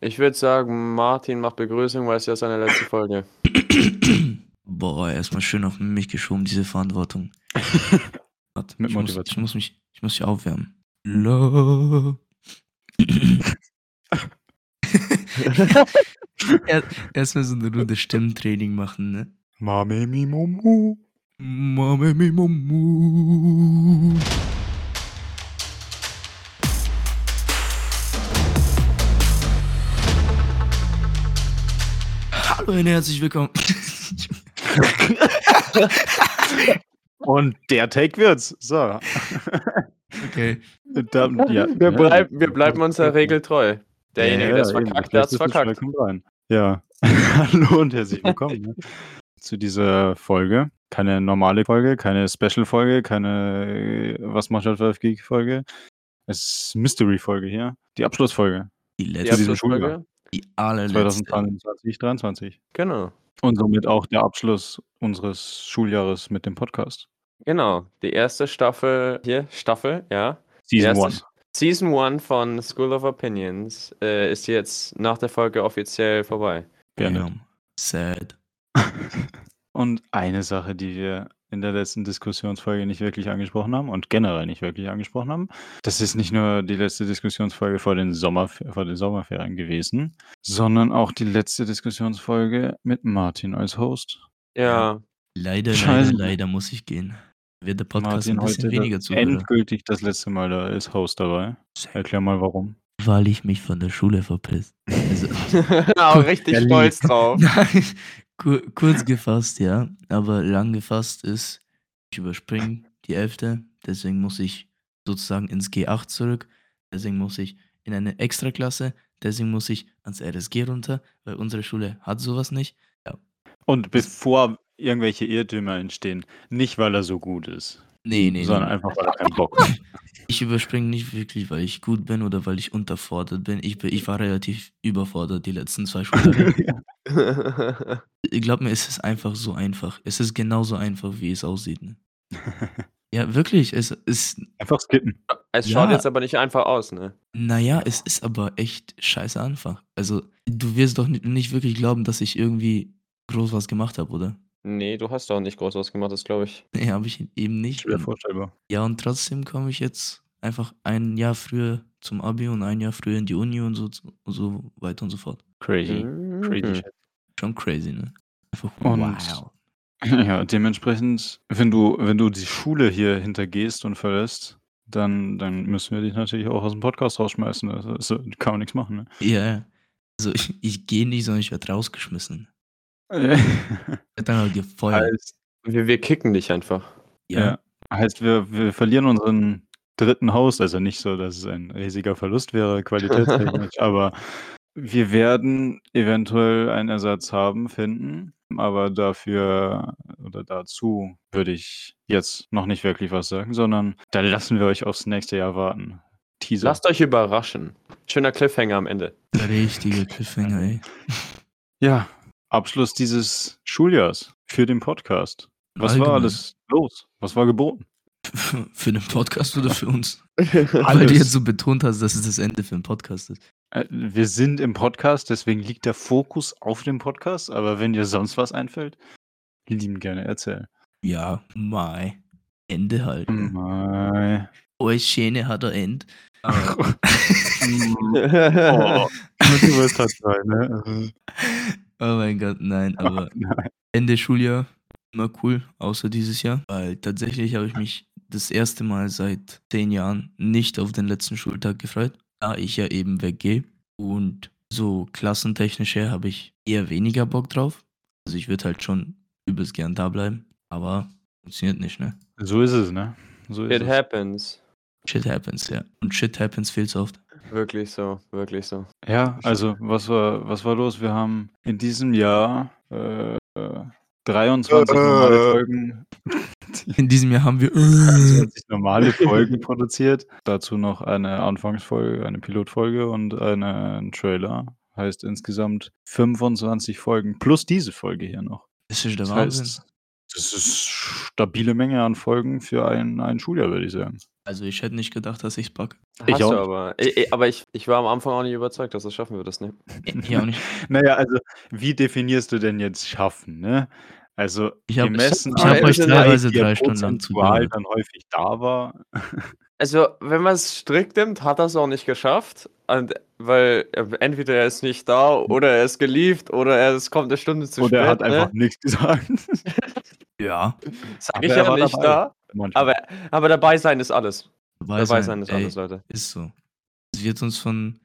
Ich würde sagen, Martin macht Begrüßung, weil es ja seine letzte Folge. Boah, erstmal schön auf mich geschoben, diese Verantwortung. Warte, Mit ich, muss, ich, muss mich, ich muss mich aufwärmen. Er- Erstmal so eine Runde Stimmtraining machen, ne? Mame mi momu. Mame mi mamu. Hallo und herzlich willkommen. Und der Take wird's. So. Okay. Da, ja, Wir, ja. bleiben, wir bleiben unserer Regel treu. Derjenige, der es verkackt, der hat's verkackt. Ja. Hallo und herzlich willkommen ne? zu dieser Folge. Keine normale Folge, keine Special-Folge, keine äh, Was macht das Geek-Folge. Es ist Mystery-Folge hier. Die Abschlussfolge. Die letzte, Abschlussfolge? Die allerletzte. 2022, 2023. Genau. Und somit auch der Abschluss unseres Schuljahres mit dem Podcast. Genau. Die erste Staffel, hier, Staffel, ja. Season erste 1. Sch- Season 1 von School of Opinions äh, ist jetzt nach der Folge offiziell vorbei. Damn. Sad. Und eine Sache, die wir in der letzten Diskussionsfolge nicht wirklich angesprochen haben und generell nicht wirklich angesprochen haben, das ist nicht nur die letzte Diskussionsfolge vor den, Sommerf vor den Sommerferien gewesen, sondern auch die letzte Diskussionsfolge mit Martin als Host. Ja. Leider, Scheiße. leider, leider muss ich gehen. Wird der Podcast Martin ein bisschen heute weniger zuhören. endgültig das letzte Mal da als Host dabei. Erklär mal warum. Weil ich mich von der Schule verpisst. Also, Auch richtig stolz drauf. Nein, kur kurz gefasst, ja. Aber lang gefasst ist, ich überspringe die 11. Deswegen muss ich sozusagen ins G8 zurück. Deswegen muss ich in eine Extraklasse. Deswegen muss ich ans RSG runter, weil unsere Schule hat sowas nicht. Und bevor irgendwelche Irrtümer entstehen, nicht weil er so gut ist, Nee, nee, sondern nee. einfach weil er keinen Bock hat. Ich überspringe nicht wirklich, weil ich gut bin oder weil ich unterfordert bin. Ich, bin, ich war relativ überfordert die letzten zwei Schuljahre. Glaub mir, es ist einfach so einfach. Es ist genauso einfach, wie es aussieht. Ne? Ja, wirklich. Es ist, einfach skippen. es schaut Ja. jetzt aber nicht einfach aus, ne? naja, es ist aber echt scheiße einfach. Also, du wirst doch nicht wirklich glauben, dass ich irgendwie groß was gemacht habe, oder? Nee, du hast doch nicht groß was gemacht, das glaube ich. Nee, habe ich eben nicht. Schwer vorstellbar. ja, und trotzdem komme ich jetzt einfach ein Jahr früher zum Abi und ein Jahr früher in die Uni und so, und so weiter und so fort. Crazy. Crazy Mhm. shit. Schon crazy, ne? Einfach Und- wow. Ja, dementsprechend, wenn du, wenn du die Schule hier hintergehst und verlässt, dann, dann müssen wir dich natürlich auch aus dem Podcast rausschmeißen. Das, das kann man nichts machen. Ne? Ja, also ich, ich gehe nicht, sondern ich werde rausgeschmissen. Werde dann gefeuert. heißt, Wir, wir kicken dich einfach. ja. heißt wir, wir verlieren unseren dritten Host, also nicht so, dass es ein riesiger Verlust wäre, qualitätstechnisch, aber wir werden eventuell einen Ersatz haben, finden, aber dafür oder dazu würde ich jetzt noch nicht wirklich was sagen, sondern da lassen wir euch aufs nächste Jahr warten. Teaser. Lasst euch überraschen. Schöner Cliffhanger am Ende. Richtige Cliffhanger, ey. Ja, Abschluss dieses Schuljahrs für den Podcast. Was war Allgemein. alles los? Was war geboten? Für den Podcast oder für uns? Weil du jetzt so betont hast, dass es das Ende für den Podcast ist. Äh, Wir sind im Podcast, deswegen liegt der Fokus auf dem Podcast, aber wenn dir sonst was einfällt, lieben gerne erzählen. Ja, mai. Ende halt. Ne? Mei. Oh, Schäne hat er End. Oh, du wirst halt sein, ne? Oh mein Gott, nein, aber Nein. Ende Schuljahr immer cool, außer dieses Jahr. Weil tatsächlich habe ich mich das erste Mal seit zehn Jahren nicht auf den letzten Schultag gefreut, da ich ja eben weggehe. Und so klassentechnisch her habe ich eher weniger Bock drauf. Also ich würde halt schon übelst gern da bleiben, aber funktioniert nicht, ne? So ist es, ne? So ist It es. happens. Shit happens, ja. Und shit happens viel zu oft. Wirklich so, wirklich so. Ja, also was war, was war los? Wir haben in diesem Jahr äh, äh, 23 normale Folgen In diesem Jahr haben wir 23 normale Folgen produziert. Dazu noch eine Anfangsfolge, eine Pilotfolge und eine, ein Trailer. Heißt insgesamt 25 Folgen plus diese Folge hier noch. Das ist der Das Wahnsinn. heißt, das ist stabile Menge an Folgen für ein, ein Schuljahr, würde ich sagen. Also ich hätte nicht gedacht, dass ich's packe. Ich Hast auch aber. Ich, ich war am Anfang auch nicht überzeugt, dass das schaffen wir das, ne? Ich auch nicht. Naja, also wie definierst du denn jetzt schaffen, ne? Also Ich hab- gemessen ich hab an euch teilweise drei Stunden lang zugehört. dann häufig da war. Also, wenn man es strikt nimmt, hat er es auch nicht geschafft. Und, weil äh, entweder er ist nicht da oder er ist gelieft oder er es kommt eine Stunde zu Oder spät. er hat ne? einfach nichts gesagt. Ja. Sag Aber ich er ja war nicht dabei. da. Manchmal. Aber, aber dabei sein ist alles. Dabei, Dabei sein ist ey, alles, Leute. Ist so. Es wird uns von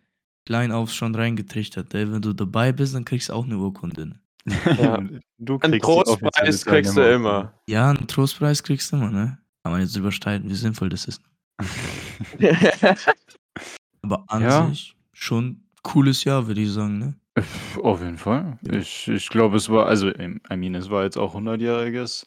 klein auf schon reingetrichtert. Ey. Wenn du dabei bist, dann kriegst du auch eine Urkunde. Ja. du Einen kriegst die Trostpreis kriegst du immer. Ja, einen Trostpreis kriegst du immer, ne? Kann man jetzt überstreiten, wie sinnvoll das ist. Aber an Ja. sich schon cooles Jahr, würde ich sagen, ne? Auf jeden Fall. Ich, ich glaube, es war, also, I mean, es war jetzt auch 100-jähriges.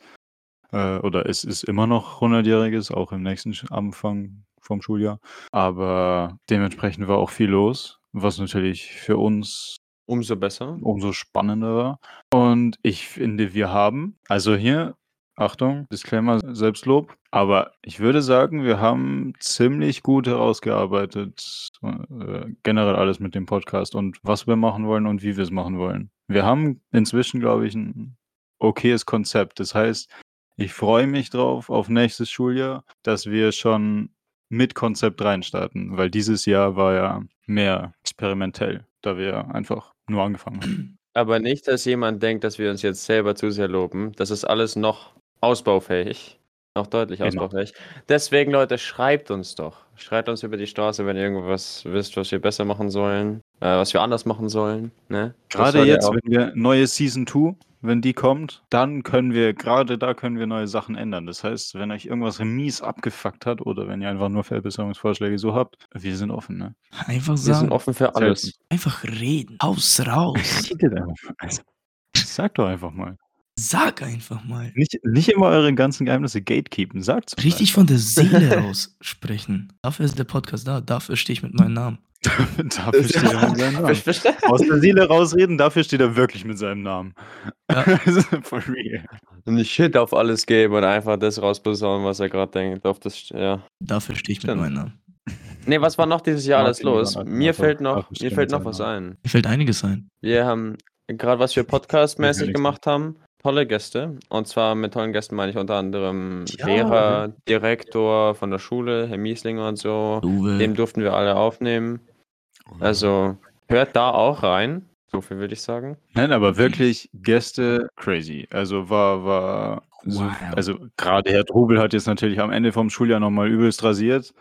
Äh, oder es ist immer noch 100-jähriges, auch im nächsten Anfang vom Schuljahr. Aber dementsprechend war auch viel los, was natürlich für uns Umso besser. umso spannender war. Und ich finde, wir haben, also hier, Achtung, Disclaimer, Selbstlob, aber ich würde sagen, wir haben ziemlich gut herausgearbeitet, äh, generell alles mit dem Podcast und was wir machen wollen und wie wir es machen wollen. Wir haben inzwischen, glaube ich, ein okayes Konzept. Das heißt, ich freue mich drauf auf nächstes Schuljahr, dass wir schon mit Konzept reinstarten, weil dieses Jahr war ja mehr experimentell, da wir einfach nur angefangen haben. Aber nicht, dass jemand denkt, dass wir uns jetzt selber zu sehr loben. Das ist alles noch ausbaufähig. Noch deutlich Genau. ausbaufähig. Deswegen, Leute, schreibt uns doch. Schreibt uns über die Straße, wenn ihr irgendwas wisst, was wir besser machen sollen, äh, was wir anders machen sollen. Ne? Gerade jetzt, auch- wenn wir neue Season 2, wenn die kommt, dann können wir, gerade da können wir neue Sachen ändern. Das heißt, wenn euch irgendwas mies abgefuckt hat oder wenn ihr einfach nur Verbesserungsvorschläge so habt, wir sind offen, ne? Einfach Wir sind sagen. offen für alles. Einfach reden. Haus raus. Also, Sag doch einfach mal. Sag einfach mal. Nicht, nicht immer eure ganzen Geheimnisse gatekeepen. Sagt's doch Richtig von der Seele raus sprechen. Dafür ist der Podcast da. Dafür stehe ich mit meinem Namen. Dafür steht er mit seinem Namen. Aus der Seele rausreden, dafür steht er wirklich mit seinem Namen. Ja. For real. Nicht Shit auf alles geben und einfach das rausposaunen, was er gerade denkt. Auf das, ja. Dafür stehe ich mit meinem Namen. Nee, was war noch dieses Jahr alles los? Mir fällt noch, mir fällt noch was ein. Mir fällt einiges ein. Wir haben gerade, was wir podcastmäßig gemacht haben, tolle Gäste. Und zwar mit tollen Gästen meine ich unter anderem Ja. Lehrer, Direktor von der Schule, Herr Mieslinger und so. Uwe. Den durften wir alle aufnehmen. Also hört da auch rein. So viel würde ich sagen. Nein, aber wirklich Gäste crazy. Also war, war, so, Wow. also gerade Herr Trubel hat jetzt natürlich am Ende vom Schuljahr nochmal übelst rasiert.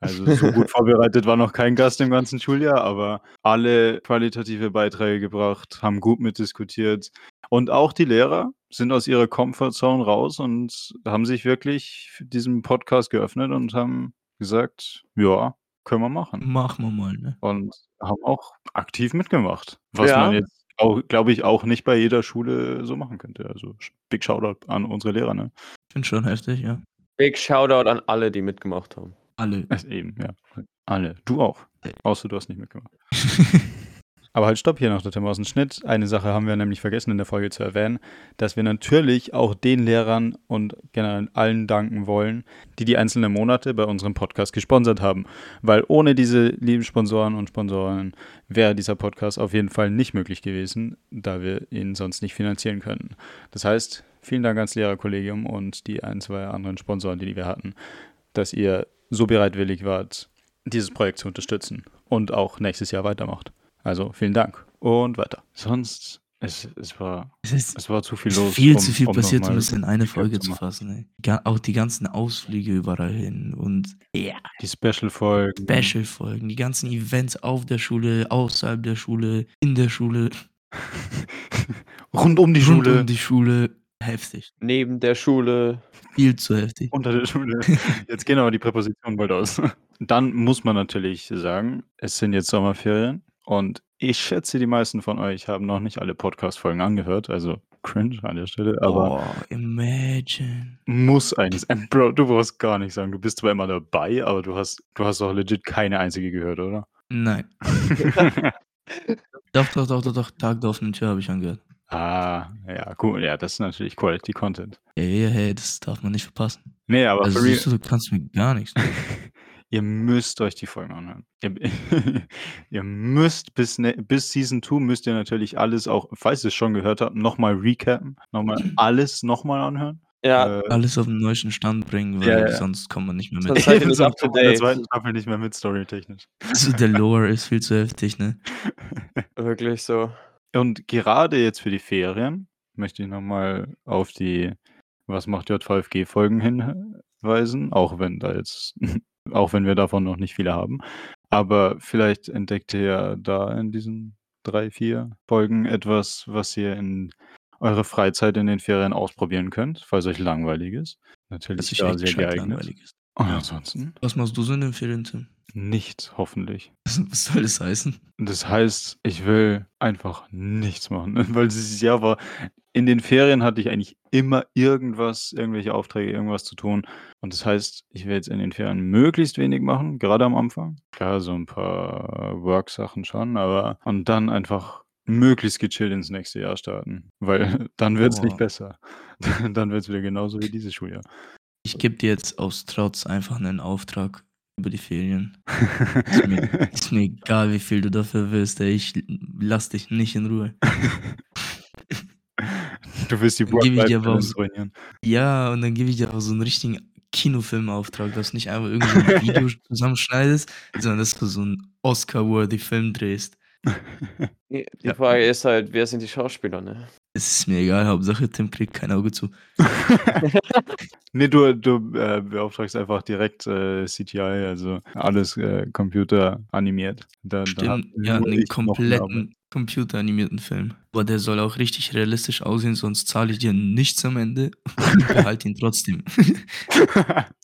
Also so gut vorbereitet war noch kein Gast im ganzen Schuljahr, aber alle qualitative Beiträge gebracht, haben gut mitdiskutiert. Und auch die Lehrer sind aus ihrer Comfortzone raus und haben sich wirklich diesem Podcast geöffnet und haben gesagt, ja, können wir machen. Machen wir mal, ne? Und haben auch aktiv mitgemacht. Was Ja. man jetzt, auch, glaube ich, auch nicht bei jeder Schule so machen könnte. Also Big Shoutout an unsere Lehrer, ne? Finde schon heftig, ja. Big Shoutout an alle, die mitgemacht haben. Alle. Also eben, ja. Alle. Du auch. Außer du hast nicht mitgemacht. Aber halt stopp hier noch der dem Schnitt. Eine Sache haben wir nämlich vergessen in der Folge zu erwähnen, dass wir natürlich auch den Lehrern und generell allen danken wollen, die die einzelnen Monate bei unserem Podcast gesponsert haben. Weil ohne diese lieben Sponsoren und Sponsoren wäre dieser Podcast auf jeden Fall nicht möglich gewesen, da wir ihn sonst nicht finanzieren können. Das heißt, vielen Dank ans Lehrerkollegium und die ein, zwei anderen Sponsoren, die wir hatten, dass ihr so bereitwillig wart, dieses Projekt zu unterstützen und auch nächstes Jahr weitermacht. Also vielen Dank und weiter. Sonst, es, es, war, Es ist es war zu viel Es los. viel um- zu viel um passiert, um das in eine Folge zu fassen. Ey. Auch die ganzen Ausflüge überall hin und ja, Die Special-Folgen. Special-Folgen, die ganzen Events auf der Schule, außerhalb der Schule, in der Schule, Rund um die rund Schule. um die Schule. Heftig. Neben der Schule. Viel zu heftig. unter der Schule. Jetzt gehen aber die Präpositionen bald aus. Dann muss man natürlich sagen, es sind jetzt Sommerferien und ich schätze, die meisten von euch haben noch nicht alle Podcast-Folgen angehört, also cringe an der Stelle, aber oh, imagine. muss eigentlich sein. Bro, du brauchst gar nicht sagen, du bist zwar immer dabei, aber du hast, du hast doch legit keine einzige gehört, oder? Nein. Doch, doch, doch, doch, doch. Tag der offenen Tür habe ich angehört. Ah, ja, cool. Ja, das ist natürlich Quality Content. Ja, ja, hey, das darf man nicht verpassen. Ne, aber Also siehst du, du kannst mir gar nichts. ihr müsst euch die Folgen anhören. Ihr ihr müsst bis ne bis Season 2 müsst ihr natürlich alles auch, falls ihr's schon gehört habt, noch mal recappen, noch mal alles noch mal anhören. Ja. Äh Alles auf 'n neuesten Stand bringen, weil Ja, ja. sonst kommt man nicht mehr mit. Sonst seid ihr nicht up to man in der date. zweiten Staffel nicht mehr mit storytechnisch. Also, der Lore ist viel zu heftig, ne? Wirklich so. Und gerade jetzt für die Ferien möchte ich noch mal auf die „Was macht JVFG“ Folgen hinweisen, auch wenn da jetzt auch wenn wir davon noch nicht viele haben. Aber vielleicht entdeckt ihr ja da in diesen 3, 4 Folgen etwas, was ihr in eurer Freizeit in den Ferien ausprobieren könnt, falls euch langweilig ist. Natürlich sich da echt sehr geeignet. langweilig ist. Und ansonsten Was machst du so in den Ferien, Tim? nichts, hoffentlich. Was soll das heißen? Das heißt, ich will einfach nichts machen, weil dieses Jahr war in den Ferien hatte ich eigentlich immer irgendwas, irgendwelche Aufträge, irgendwas zu tun. Und das heißt, ich will jetzt in den Ferien möglichst wenig machen, gerade am Anfang. Klar, so 'n paar Work-Sachen schon, aber und dann einfach möglichst gechillt ins nächste Jahr starten, weil dann wird's nicht Boah. besser. Dann wird's wieder genauso wie dieses Schuljahr. Ich gebe dir jetzt aus Trotz einfach 'nen Auftrag über die Ferien. Ist mir ist mir egal, wie viel du dafür willst, ey. Ich lasse dich nicht in Ruhe. Du willst die Work-Life-Balance so ruinieren. ja, und dann gebe ich dir auch so 'n richtigen Kinofilmauftrag, dass du nicht einfach irgend so 'n Video zusammenschneidest, sondern dass du so 'n Oscar-worthy Film drehst. Die die Ja. Frage ist halt, wer sind die Schauspieler, ne? Es ist mir egal, Hauptsache Tim kriegt kein Auge zu. Ne, du du, äh, beauftragst einfach direkt, äh, CGI, also alles, äh, computeranimiert. Da da Stimmt, ja, nur 'nen ich noch 'ne Arbeit. kompletten computeranimierten Film. Aber der soll auch richtig realistisch aussehen, sonst zahle ich dir nichts am Ende und behalte ihn trotzdem.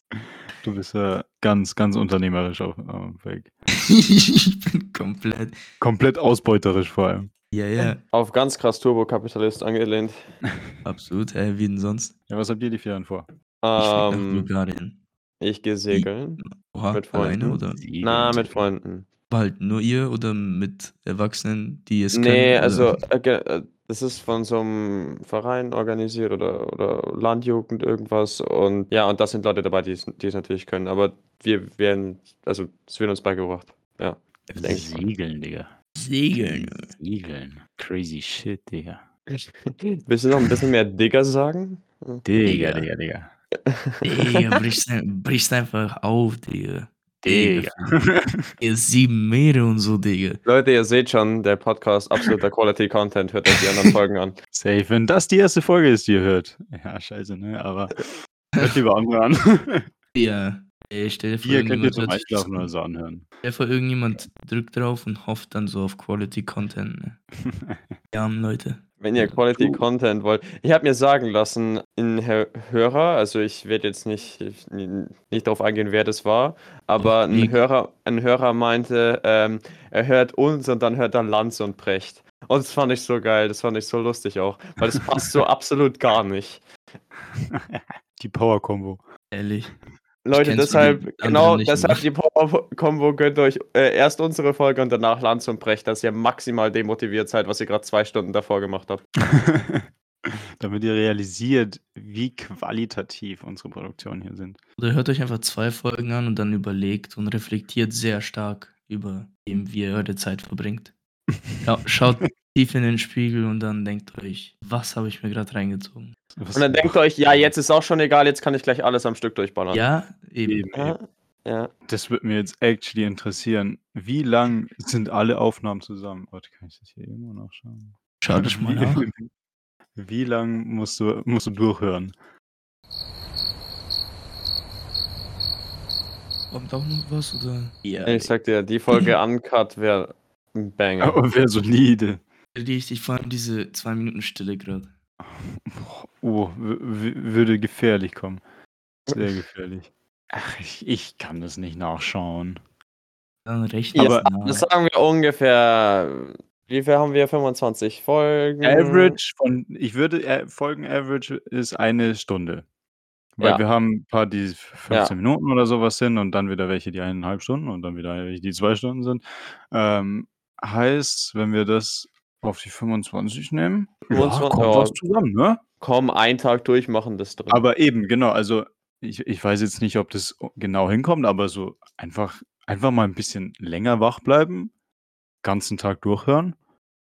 Du bist ja ganz, ganz unternehmerisch auf auf Weg. Ich bin komplett Komplett ausbeuterisch vor allem. Ja, ja, Auf ganz krass Turbokapitalist angelehnt. absolut, hä, wie denn sonst? Ja, was habt ihr die Ferien vor? Ich Ähm, Bulgarien. ich gehe segeln. Oha, Mit alleine Freunden. oder? Na, mit Freunden. Halt nur ihr oder mit Erwachsenen, die es können? Nee, also, äh, äh, das ist von so 'nem Verein organisiert oder oder Landjugend irgendwas und ja, und da sind Leute dabei, die's die's natürlich können, aber wir werden also, es wird uns beigebracht. Ja, ich. Segeln, Digga. Segeln. Segeln. Crazy shit, Digga. Willst du noch 'n bisschen mehr Digger sagen? Digga, Digga. Digga, Digga. Brichst ein brichst einfach auf, Digga. Digga. Ihr 7 Meere und so, Digga. Leute, ihr seht schon, der Podcast absoluter Quality Content. Hört euch die anderen Folgen an. Safe, wenn das die erste Folge ist, die ihr hört. Ja, scheiße, ne, aber hört lieber andere an. Ja, ey, stell dir vor, Hier könnt ihr zum Einschlafen oder so anhören. Stell dir vor, irgendjemand drückt drauf und hofft dann so auf Quality Content, ne? Die armen Leute. Wenn ihr Quality Content wollt. Ich habe mir sagen lassen, 'n Hö Hörer, also, ich werde jetzt nicht nicht drauf eingehen, wer das war, aber 'n Nick. Hörer 'n Hörer meinte, ähm, er hört uns und dann hört er Lanz und Precht. Und das fand ich so geil, das fand ich so lustig auch, weil das passt so absolut gar nicht. Die Power-Kombo. Ehrlich. Leute, deshalb genau, deshalb die Power-Kombo gönnt euch, äh, erst unsere Folge und danach Lanz und Precht, dass ihr maximal demotiviert seid, was ihr grad 2 Stunden davor gemacht habt. Damit ihr realisiert, wie qualitativ unsere Produktionen hier sind. Oder hört euch einfach 2 Folgen an und dann überlegt und reflektiert sehr stark über dem, wie ihr eure Zeit verbringt. Ja, schaut tief in den Spiegel und dann denkt euch: „Was habe ich mir grad reingezogen?“ Was Und dann denkt euch: „Ja, jetzt ist auch schon egal, jetzt kann ich gleich alles am Stück durchballern.“ Ja, eben. Ja, ja. Das würde mir jetzt actually interessieren. Wie lang sind alle Aufnahmen zusammen? Warte, kann ich das hier irgendwo nachschauen? Schau das mal nach. Wie lang musst du musst du durchhören? Kommt auch noch was oder? Ja, Ich sage dir, die Folge Uncut wäre 'n Banger. Aber wäre solide. Richtig, vor allem diese 2 Minuten Stille grad. Oh, wü wü würde gefährlich kommen. Sehr gefährlich. Ach, ich ich kann das nicht nachschauen. Dann es Aber- das sagen wir ungefähr wie viel haben wir? 25 Folgen? Average von ich würde äh, Folgen-Average ist eine Stunde. Weil Ja. wir haben 'n paar, die 15 Ja. Minuten oder so was sind und dann wieder welche, die 1,5 Stunden und dann wieder welche, die 2 Stunden sind. Ähm, heißt, wenn wir das auf die 25 nehmen. 25, ja, kommt ja. was zusammen, ne? Komm, einen Tag durchmachen, das drin. Aber eben, genau, also ich, ich weiß jetzt nicht, ob das genau hinkommt, aber so einfach, einfach mal ein bisschen länger wach bleiben, ganzen Tag durchhören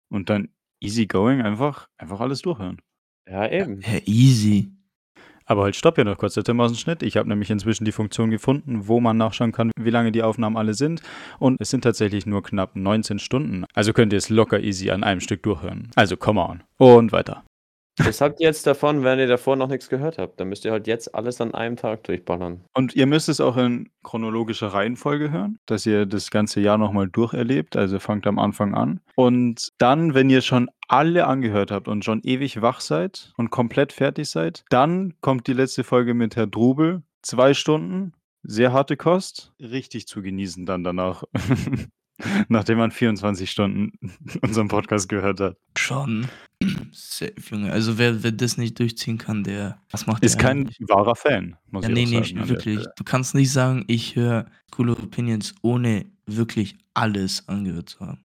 und dann easy going einfach, einfach alles durchhören. ja, eben. Ja, easy. Aber halt stopp ja noch kurz, der Tim aus dem Schnitt. Ich habe nämlich inzwischen die Funktion gefunden, wo man nachschauen kann, wie lange die Aufnahmen alle sind. Und es sind tatsächlich nur knapp 19 Stunden. Also könnt ihr es locker easy an einem Stück durchhören. Also come on. Und weiter. Das habt ihr jetzt davon, wenn ihr davor noch nichts gehört habt. Dann müsst ihr halt jetzt alles an einem Tag durchballern. Und ihr müsst es auch in chronologischer Reihenfolge hören, dass ihr das ganze Jahr nochmal durcherlebt. Also fangt am Anfang an. Und dann, wenn ihr schon alle angehört habt und schon ewig wach seid und komplett fertig seid, dann kommt die letzte Folge mit Herr Drubel. Zwei Stunden, sehr harte Kost. Richtig zu genießen dann danach. Nachdem man 24 Stunden unseren Podcast gehört hat. Schon. Safe, Junge. Also wer, wer das nicht durchziehen kann, der. Was macht Ist der kein eigentlich? wahrer Fan, muss Ja, ich nee, nee, sagen. an der wirklich. Du kannst nicht sagen, ich höre School of Opinions, ohne wirklich alles angehört zu haben.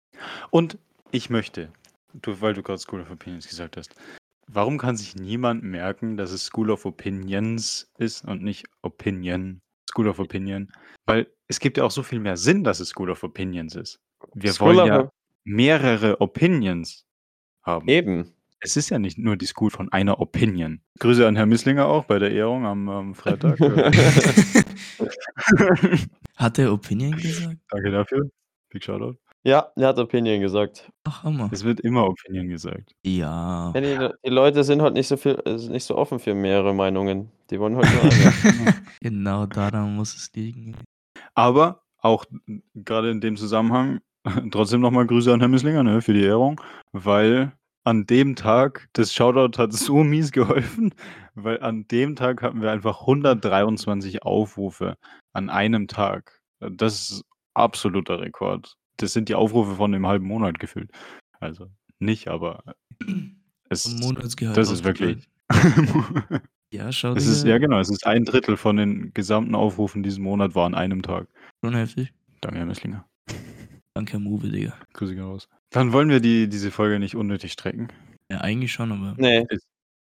Und ich möchte, du, weil du gerade School of Opinions gesagt hast, warum kann sich niemand merken, dass es School of Opinions ist und nicht Opinion? School of Opinion. Weil es gibt ja auch so viel mehr Sinn, dass es School of Opinions ist. Wir School wollen ja mehrere Opinions haben. Eben. Es ist ja nicht nur die School von einer Opinion. Grüße an Herrn Misslinger auch bei der Ehrung am, am Freitag. Hat er Opinion gesagt? Danke dafür. Big Shoutout. ja, er hat Opinion gesagt. Ach, Hammer. Es wird immer Opinion gesagt. Ja. Ja, die, die Leute sind halt nicht so viel, äh, nicht so offen für mehrere Meinungen. Die wollen halt nur eine. Genau daran muss es liegen. Aber auch gerade in dem Zusammenhang trotzdem nochmal Grüße an Herrn Misslinger ne, für die Ehrung, weil an dem Tag, das Shoutout hat so mies geholfen, weil an dem Tag hatten wir einfach 123 Aufrufe an einem Tag. Das ist absoluter Rekord. Das sind die Aufrufe von dem halben Monat gefüllt. Also nicht, aber es, das ist wirklich. Ja, schau dir. ist, ja genau, es ist ein Drittel von den gesamten Aufrufen diesen Monat war an einem Tag. Schon heftig. Danke, Herr Misslinger. Danke, Herr Move, Digga. Grüße gehen raus. Dann wollen wir die, diese Folge nicht unnötig strecken. Ja, eigentlich schon, aber. nee.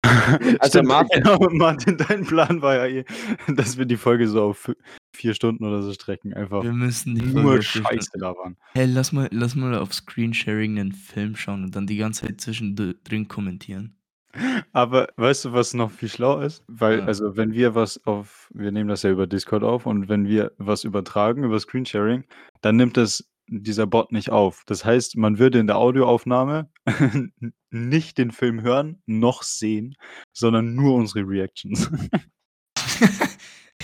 Also Martin- genau, Martin, dein Plan war ja eh, dass wir die Folge so auf vi- vier Stunden oder so strecken. Einfach Wir müssen die Folge nur Scheiße labern. Hey, lass mal, lass mal auf Screensharing einen Film schauen und dann die ganze Zeit zwischendrin kommentieren. Aber weißt du, was noch viel schlau ist? Weil, Ja. also, wenn wir was auf, wir nehmen das ja über Discord auf und wenn wir was übertragen über Screensharing, dann nimmt das dieser Bot nicht auf. Das heißt, man würde in der Audioaufnahme nicht den Film hören, noch sehen, sondern nur unsere Reactions.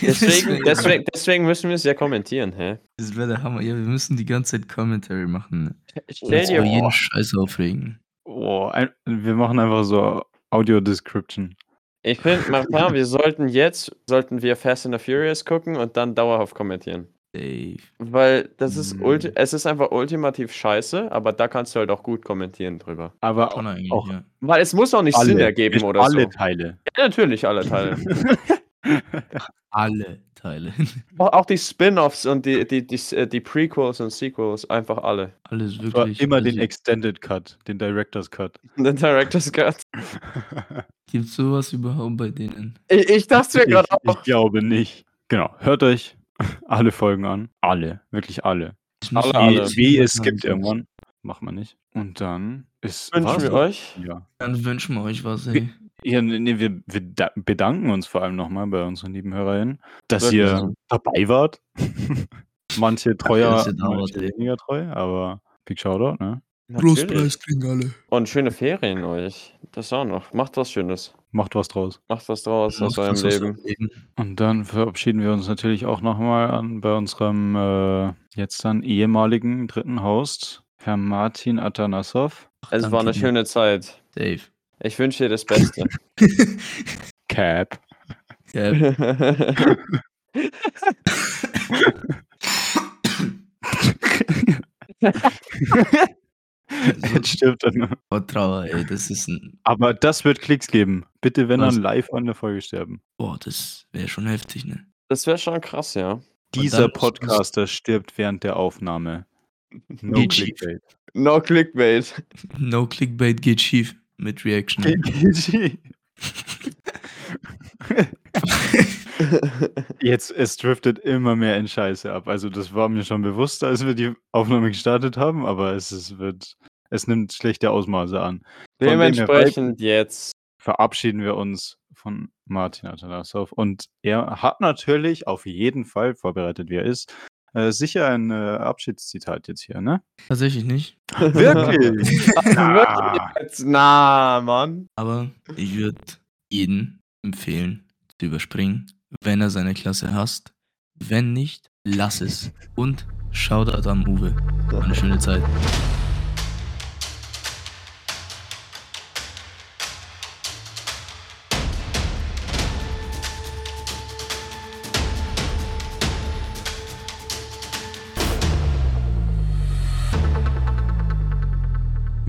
Deswegen, deswegen, deswegen müssen wir es ja kommentieren, hä? Das wäre der Hammer. Ja, wir müssen die ganze Zeit Commentary machen. Ne? Stell dir jeden vor, Scheiß aufregen. Oh, ein, wir machen einfach so Audio-Description. ich finde, wir sollten jetzt, sollten wir Fast and the Furious gucken und dann dauerhaft kommentieren. Safe. Weil das ist, Mm. ulti es ist einfach ultimativ scheiße, aber da kannst du halt auch gut kommentieren drüber. Aber eigentlich, auch ja. Weil es muss auch nicht Sinn ergeben oder alle so. Teile. Ja, natürlich alle Teile. Alle Teile. auch, auch die Spin-offs und die, die, die, äh, die Prequels und Sequels, einfach alle. Alles Aber wirklich. immer den Extended Cut, den Director's Cut. Den Director's Cut. Gibt's sowas überhaupt bei denen? Ich, ich dachte mir ich, gerade ich auch. glaube nicht. Genau, hört euch alle Folgen an. Alle, wirklich alle. Alle, alle. Wie mal es gibt irgendwann. Machen wir nicht. Und dann ist. Wünschen wir euch. Ja. Dann wünschen wir euch was, ey. Ja, nee, wir, wir da- bedanken uns vor allem nochmal bei unseren lieben HörerInnen, dass Wirklich ihr so. dabei wart. manche treuer, wart, manche weniger treu, aber Big Shoutout, ne? Natürlich. kriegen alle. Und schöne Ferien euch. Das auch noch. Macht was Schönes. Macht was draus. Macht was draus aus eurem Leben. Und dann verabschieden wir uns natürlich auch nochmal an bei unserem äh, jetzt dann ehemaligen dritten Host, Herr Martin Atanasov. Es war eine schöne Zeit. Safe. Ich wünsche dir das Beste. Cap. Ja, Jetzt stirbt er. nur. oh, Trauer, ey. Das ist ein. Aber das wird Klicks geben. Bitte, wenn Was? dann live an der Folge sterben. Boah, das wäre schon heftig, ne? Das wäre schon krass, ja. Dieser Podcaster stirbt während der Aufnahme. No Geht schief. Clickbait. No Clickbait. No Clickbait geht schief mit Reaction. GG. Jetzt, es driftet immer mehr in Scheiße ab. Also das war mir schon bewusst, als wir die Aufnahme gestartet haben, aber es ist, wird, es nimmt schlechte Ausmaße an. Von Dementsprechend jetzt. verabschieden wir uns von Martin Atalasov und er hat natürlich auf jeden Fall, vorbereitet wie er ist, äh, sicher ein äh, Abschiedszitat jetzt hier, ne? Tatsächlich nicht. Wirklich? Ah. Jetzt, na, Mann. Aber ich würde jeden empfehlen, überspringen, wenn er seine Klasse hasst. Wenn nicht, lass es. Und Shoutout am Uwe. Eine schöne Zeit.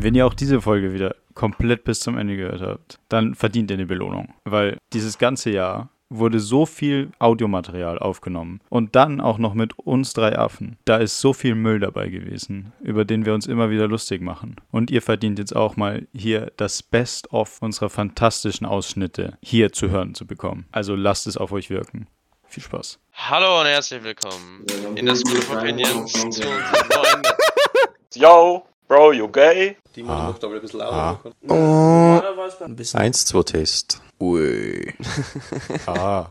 Wenn ihr auch diese Folge wieder komplett bis zum Ende gehört habt, dann verdient ihr eine Belohnung. Weil dieses ganze Jahr wurde so viel Audiomaterial aufgenommen. Und dann auch noch mit uns drei Affen. Da ist so viel Müll dabei gewesen, über den wir uns immer wieder lustig machen. Und ihr verdient jetzt auch mal hier das Best-of unserer fantastischen Ausschnitte hier zu hören zu bekommen. Also lasst es auf euch wirken. Viel Spaß. Hallo und herzlich willkommen in der School of Opinions zu unserem neuen. Yo, Bro, you gay? Die muss Ah. doch da ein bisschen Ah. lauter machen. Eins, zwei Test. Ui. Ah.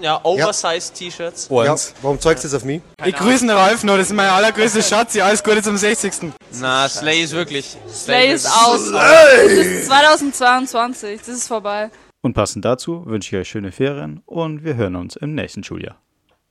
Ja, Oversize T-Shirts. Ja, warum zeigst du das auf mich? Ich grüße den Ralf noch, das ist mein allergrößter Schatz. Ja, alles Gute zum 60. Na, Slay ist wirklich. Slay ist aus. Das ist 2022. Das ist vorbei. Und passend dazu wünsche ich euch schöne Ferien und wir hören uns im nächsten Schuljahr.